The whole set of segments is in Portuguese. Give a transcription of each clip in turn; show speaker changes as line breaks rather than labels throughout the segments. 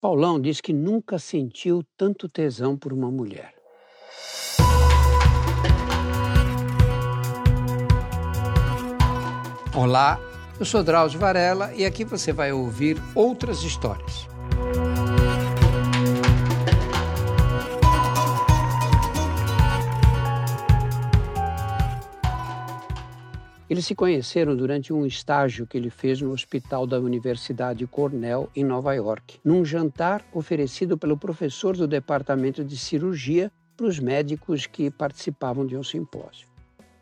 Paulão diz que nunca sentiu tanto tesão por uma mulher. Olá, eu sou Drauzio Varela e aqui você vai ouvir outras histórias. Eles se conheceram durante um estágio que ele fez no hospital da Universidade Cornell, em Nova York, num jantar oferecido pelo professor do departamento de cirurgia para os médicos que participavam de um simpósio.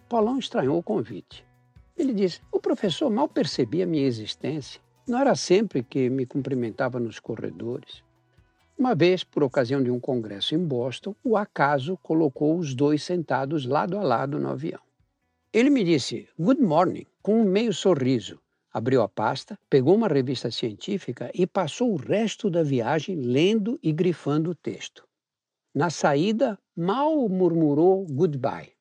Paulão estranhou o convite. Ele disse: O professor mal percebia minha existência. Não era sempre que me cumprimentava nos corredores. Uma vez, por ocasião de um congresso em Boston, o acaso colocou os dois sentados lado a lado no avião. Ele me disse good morning com um meio sorriso. Abriu a pasta, pegou uma revista científica e passou o resto da viagem lendo e grifando o texto. Na saída, mal murmurou goodbye.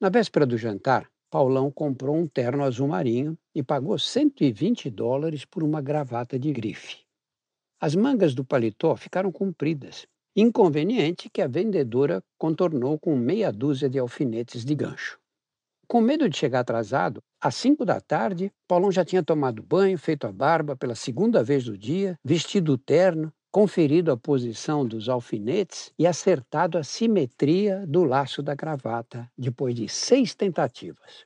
Na véspera do jantar, Paulão comprou um terno azul marinho e pagou 120 dólares por uma gravata de grife. As mangas do paletó ficaram compridas, inconveniente que a vendedora contornou com meia dúzia de alfinetes de gancho. Com medo de chegar atrasado, às cinco da tarde, Paulão já tinha tomado banho, feito a barba pela segunda vez do dia, vestido o terno, conferido a posição dos alfinetes e acertado a simetria do laço da gravata, depois de seis tentativas.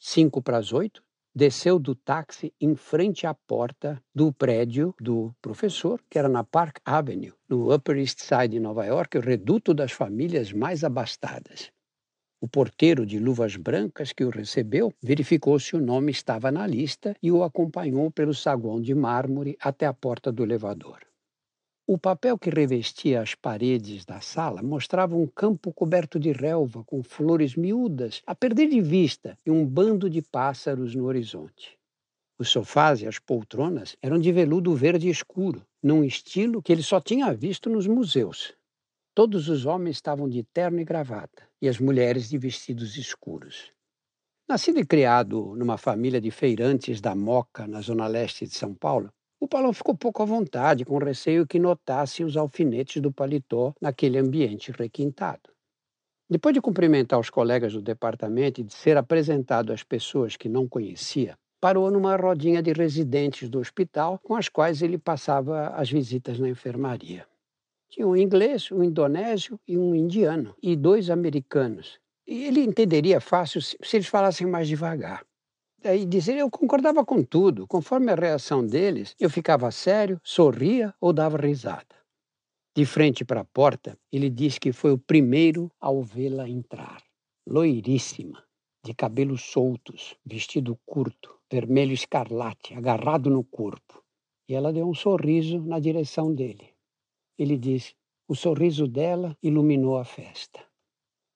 Cinco para as oito, desceu do táxi em frente à porta do prédio do professor, que era na Park Avenue, no Upper East Side de Nova York, o reduto das famílias mais abastadas. O porteiro de luvas brancas que o recebeu verificou se o nome estava na lista e o acompanhou pelo saguão de mármore até a porta do elevador. O papel que revestia as paredes da sala mostrava um campo coberto de relva com flores miúdas a perder de vista e um bando de pássaros no horizonte. Os sofás e as poltronas eram de veludo verde escuro, num estilo que ele só tinha visto nos museus. Todos os homens estavam de terno e gravata e as mulheres de vestidos escuros. Nascido e criado numa família de feirantes da Moca, na zona leste de São Paulo, o Paulão ficou pouco à vontade, com receio que notassem os alfinetes do paletó naquele ambiente requintado. Depois de cumprimentar os colegas do departamento e de ser apresentado às pessoas que não conhecia, parou numa rodinha de residentes do hospital com as quais ele passava as visitas na enfermaria. Tinha um inglês, um indonésio e um indiano, e dois americanos. E ele entenderia fácil se, eles falassem mais devagar. Daí dizer, eu concordava com tudo. Conforme a reação deles, eu ficava sério, sorria ou dava risada. De frente para a porta, ele disse que foi o primeiro ao vê-la entrar. Loiríssima, de cabelos soltos, vestido curto, vermelho escarlate, agarrado no corpo. E ela deu um sorriso na direção dele. Ele disse: o sorriso dela iluminou a festa.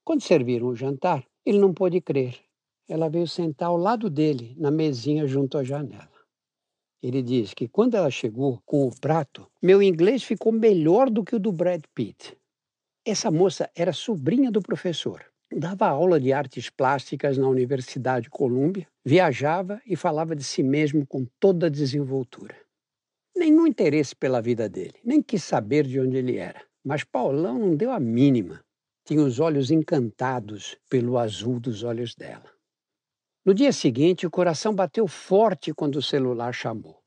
Quando serviram o jantar, ele não pôde crer. Ela veio sentar ao lado dele, na mesinha junto à janela. Ele diz que quando ela chegou com o prato, meu inglês ficou melhor do que o do Brad Pitt. Essa moça era sobrinha do professor. Dava aula de artes plásticas na Universidade de Colômbia, viajava e falava de si mesmo com toda a desenvoltura nenhum interesse pela vida dele, nem quis saber de onde ele era. Mas Paulão não deu a mínima. Tinha os olhos encantados pelo azul dos olhos dela. No dia seguinte, o coração bateu forte quando o celular chamou.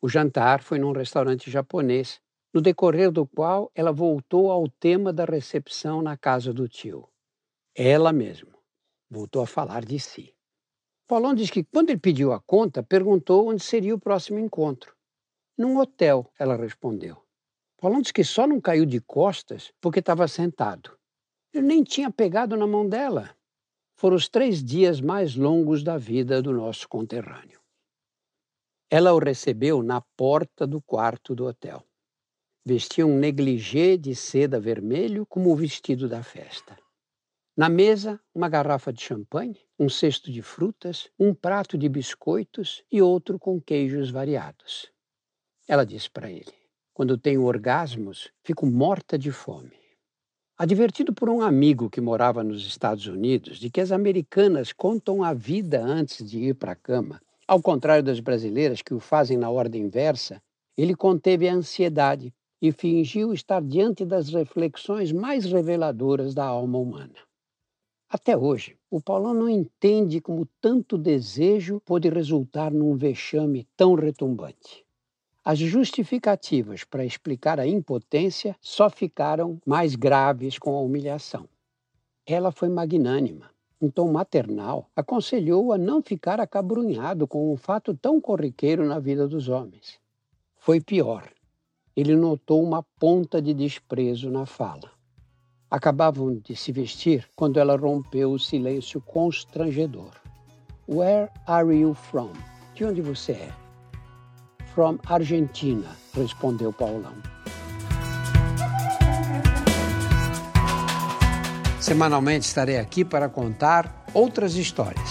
O jantar foi num restaurante japonês, no decorrer do qual ela voltou ao tema da recepção na casa do tio. Ela mesma voltou a falar de si. Paulão diz que quando ele pediu a conta, perguntou onde seria o próximo encontro. Num hotel, ela respondeu. Paulão disse que só não caiu de costas porque estava sentado. Ele nem tinha pegado na mão dela. Foram os três dias mais longos da vida do nosso conterrâneo. Ela o recebeu na porta do quarto do hotel. Vestia um negligê de seda vermelho como o vestido da festa. Na mesa, uma garrafa de champanhe, um cesto de frutas, um prato de biscoitos e outro com queijos variados. Ela disse para ele: Quando tenho orgasmos, fico morta de fome. Advertido por um amigo que morava nos Estados Unidos de que as americanas contam a vida antes de ir para a cama, ao contrário das brasileiras que o fazem na ordem inversa, Ele conteve a ansiedade e fingiu estar diante das reflexões mais reveladoras da alma humana. Até hoje, o Paulão não entende como tanto desejo pôde resultar num vexame tão retumbante. As justificativas para explicar a impotência só ficaram mais graves com a humilhação. Ela foi magnânima. Um tom maternal aconselhou a não ficar acabrunhado com um fato tão corriqueiro na vida dos homens. Foi pior. Ele notou uma ponta de desprezo na fala. Acabavam de se vestir quando ela rompeu o silêncio constrangedor. Where are you from? De onde você é? From Argentina, respondeu Paulão. Semanalmente estarei aqui para contar outras histórias.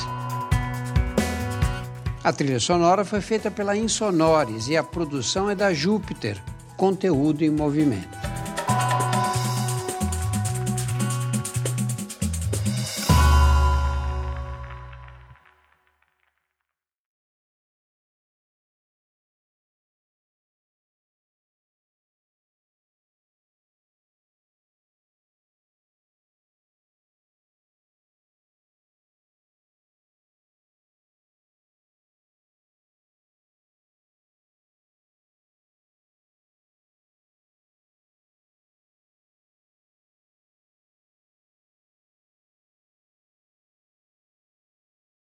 A trilha sonora foi feita pela Insonores e a produção é da Júpiter, conteúdo em movimento.